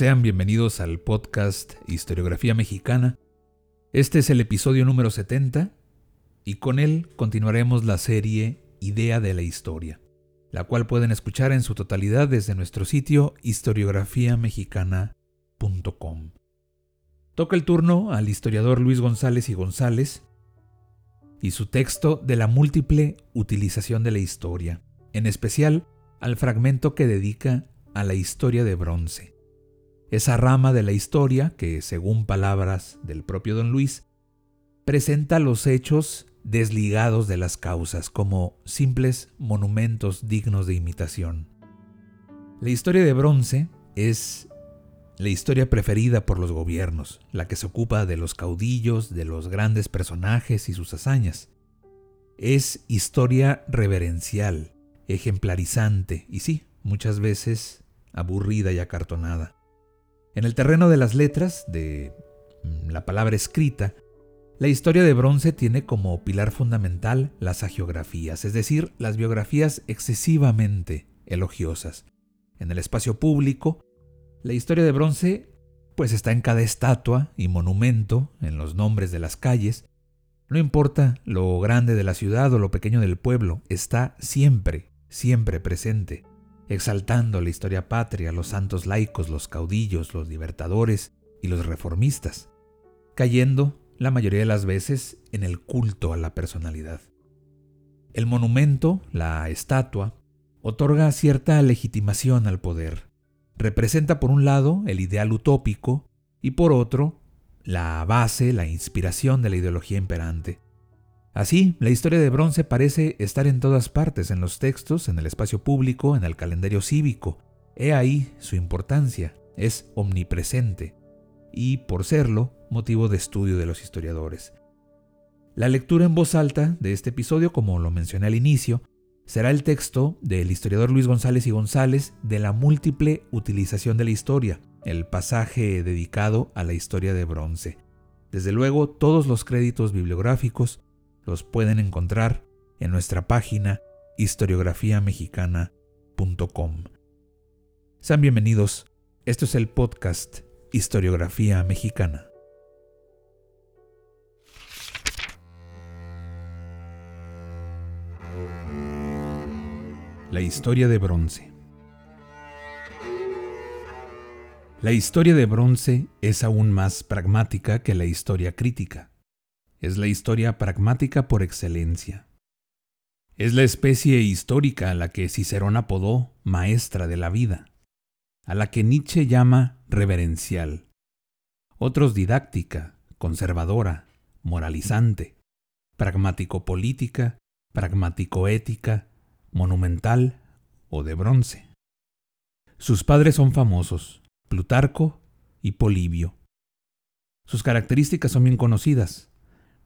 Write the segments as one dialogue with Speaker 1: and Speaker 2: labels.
Speaker 1: Sean bienvenidos al podcast Historiografía Mexicana. Este es el episodio número 70 y con él continuaremos la serie Idea de la Historia, la cual pueden escuchar en su totalidad desde nuestro sitio historiografiamexicana.com. Toca el turno al historiador Luis González y González y su texto de la múltiple utilización de la historia, en especial al fragmento que dedica a la historia de bronce esa rama de la historia que, según palabras del propio don Luis, presenta los hechos desligados de las causas como simples monumentos dignos de imitación. La historia de bronce es la historia preferida por los gobiernos, la que se ocupa de los caudillos, de los grandes personajes y sus hazañas. Es historia reverencial, ejemplarizante y sí, muchas veces aburrida y acartonada. En el terreno de las letras, de mm, la palabra escrita, la historia de bronce tiene como pilar fundamental las agiografías, es decir, las biografías excesivamente elogiosas. En el espacio público, la historia de bronce pues está en cada estatua y monumento, en los nombres de las calles. No importa lo grande de la ciudad o lo pequeño del pueblo, está siempre, siempre presente exaltando la historia patria, los santos laicos, los caudillos, los libertadores y los reformistas, cayendo la mayoría de las veces en el culto a la personalidad. El monumento, la estatua, otorga cierta legitimación al poder. Representa por un lado el ideal utópico y por otro la base, la inspiración de la ideología imperante. Así, la historia de bronce parece estar en todas partes, en los textos, en el espacio público, en el calendario cívico. He ahí su importancia, es omnipresente y, por serlo, motivo de estudio de los historiadores. La lectura en voz alta de este episodio, como lo mencioné al inicio, será el texto del historiador Luis González y González de la múltiple utilización de la historia, el pasaje dedicado a la historia de bronce. Desde luego, todos los créditos bibliográficos los pueden encontrar en nuestra página historiografiamexicana.com. Sean bienvenidos, esto es el podcast Historiografía Mexicana. La historia de bronce. La historia de bronce es aún más pragmática que la historia crítica es la historia pragmática por excelencia. Es la especie histórica a la que Cicerón apodó maestra de la vida, a la que Nietzsche llama reverencial, otros didáctica, conservadora, moralizante, pragmático-política, pragmático-ética, monumental o de bronce. Sus padres son famosos, Plutarco y Polibio. Sus características son bien conocidas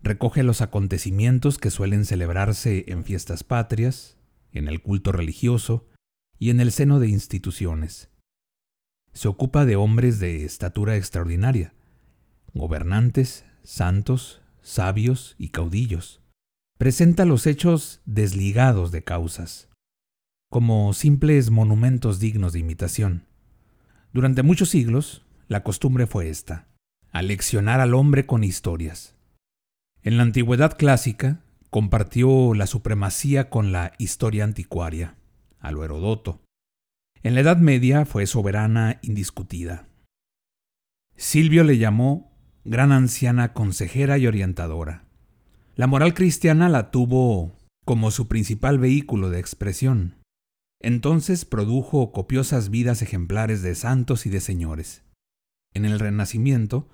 Speaker 1: recoge los acontecimientos que suelen celebrarse en fiestas patrias, en el culto religioso y en el seno de instituciones. Se ocupa de hombres de estatura extraordinaria, gobernantes, santos, sabios y caudillos. Presenta los hechos desligados de causas, como simples monumentos dignos de imitación. Durante muchos siglos, la costumbre fue esta, aleccionar al hombre con historias en la antigüedad clásica compartió la supremacía con la historia anticuaria, a lo Herodoto. En la Edad Media fue soberana indiscutida. Silvio le llamó gran anciana consejera y orientadora. La moral cristiana la tuvo como su principal vehículo de expresión. Entonces produjo copiosas vidas ejemplares de santos y de señores. En el Renacimiento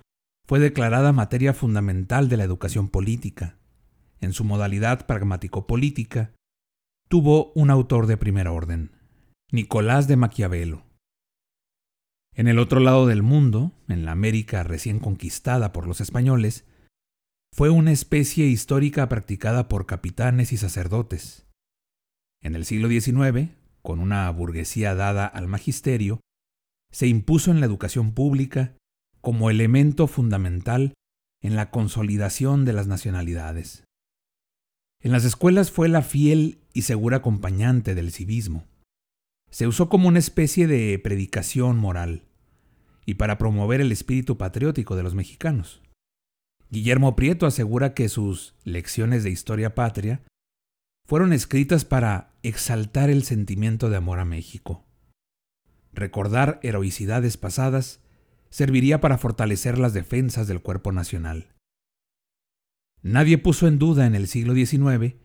Speaker 1: fue declarada materia fundamental de la educación política. En su modalidad pragmático-política, tuvo un autor de primer orden, Nicolás de Maquiavelo. En el otro lado del mundo, en la América recién conquistada por los españoles, fue una especie histórica practicada por capitanes y sacerdotes. En el siglo XIX, con una burguesía dada al magisterio, se impuso en la educación pública como elemento fundamental en la consolidación de las nacionalidades. En las escuelas fue la fiel y segura acompañante del civismo. Se usó como una especie de predicación moral y para promover el espíritu patriótico de los mexicanos. Guillermo Prieto asegura que sus lecciones de historia patria fueron escritas para exaltar el sentimiento de amor a México. Recordar heroicidades pasadas serviría para fortalecer las defensas del cuerpo nacional. Nadie puso en duda en el siglo XIX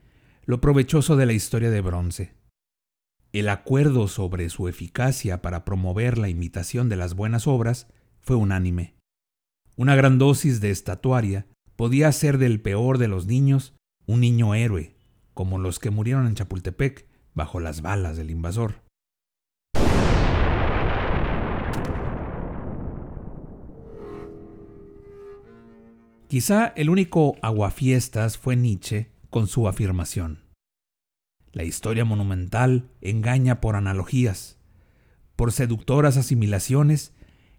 Speaker 1: lo provechoso de la historia de bronce. El acuerdo sobre su eficacia para promover la imitación de las buenas obras fue unánime. Una gran dosis de estatuaria podía hacer del peor de los niños un niño héroe, como los que murieron en Chapultepec bajo las balas del invasor. Quizá el único aguafiestas fue Nietzsche con su afirmación. La historia monumental engaña por analogías, por seductoras asimilaciones,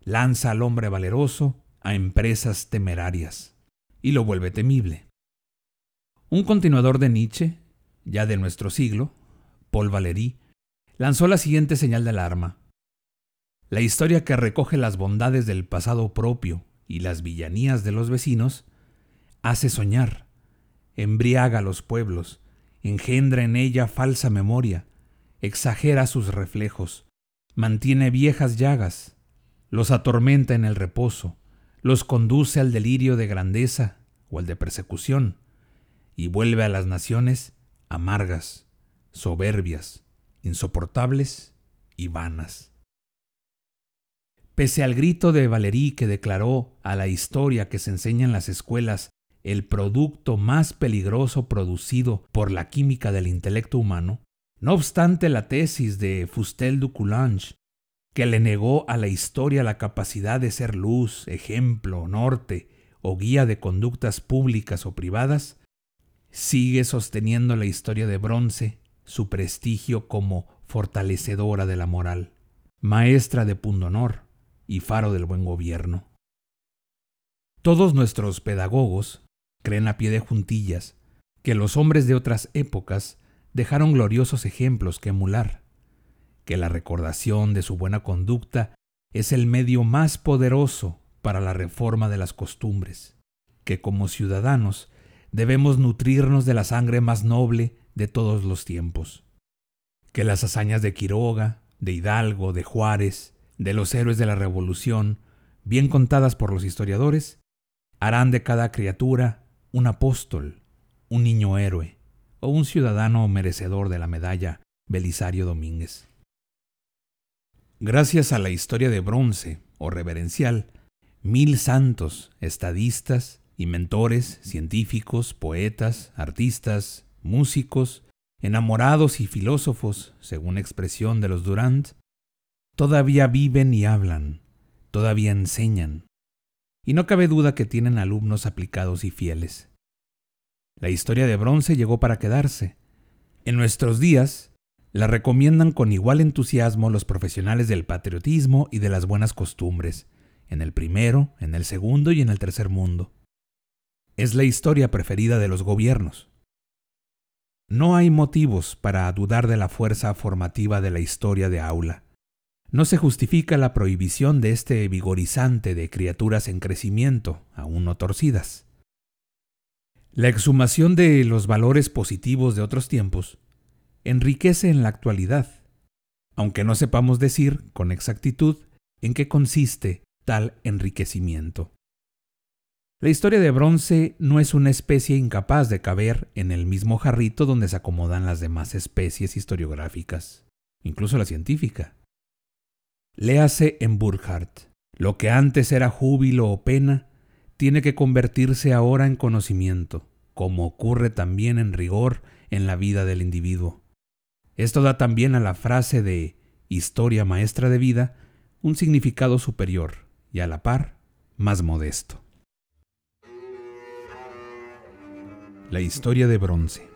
Speaker 1: lanza al hombre valeroso a empresas temerarias y lo vuelve temible. Un continuador de Nietzsche, ya de nuestro siglo, Paul Valéry, lanzó la siguiente señal de alarma. La historia que recoge las bondades del pasado propio y las villanías de los vecinos, hace soñar, embriaga a los pueblos, engendra en ella falsa memoria, exagera sus reflejos, mantiene viejas llagas, los atormenta en el reposo, los conduce al delirio de grandeza o al de persecución, y vuelve a las naciones amargas, soberbias, insoportables y vanas. Pese al grito de Valerí que declaró a la historia que se enseña en las escuelas el producto más peligroso producido por la química del intelecto humano, no obstante la tesis de Fustel du Coulange, que le negó a la historia la capacidad de ser luz, ejemplo, norte o guía de conductas públicas o privadas, sigue sosteniendo la historia de bronce su prestigio como fortalecedora de la moral, maestra de pundonor, y faro del buen gobierno. Todos nuestros pedagogos creen a pie de juntillas que los hombres de otras épocas dejaron gloriosos ejemplos que emular, que la recordación de su buena conducta es el medio más poderoso para la reforma de las costumbres, que como ciudadanos debemos nutrirnos de la sangre más noble de todos los tiempos, que las hazañas de Quiroga, de Hidalgo, de Juárez, de los héroes de la Revolución, bien contadas por los historiadores, harán de cada criatura un apóstol, un niño héroe o un ciudadano merecedor de la medalla Belisario Domínguez. Gracias a la historia de bronce o reverencial, mil santos, estadistas, inventores, científicos, poetas, artistas, músicos, enamorados y filósofos, según expresión de los Durant, todavía viven y hablan, todavía enseñan, y no cabe duda que tienen alumnos aplicados y fieles. La historia de bronce llegó para quedarse. En nuestros días, la recomiendan con igual entusiasmo los profesionales del patriotismo y de las buenas costumbres, en el primero, en el segundo y en el tercer mundo. Es la historia preferida de los gobiernos. No hay motivos para dudar de la fuerza formativa de la historia de aula no se justifica la prohibición de este vigorizante de criaturas en crecimiento, aún no torcidas. La exhumación de los valores positivos de otros tiempos enriquece en la actualidad, aunque no sepamos decir con exactitud en qué consiste tal enriquecimiento. La historia de bronce no es una especie incapaz de caber en el mismo jarrito donde se acomodan las demás especies historiográficas, incluso la científica. Léase en Burkhardt. Lo que antes era júbilo o pena, tiene que convertirse ahora en conocimiento, como ocurre también en rigor en la vida del individuo. Esto da también a la frase de historia maestra de vida un significado superior y a la par más modesto. La historia de bronce.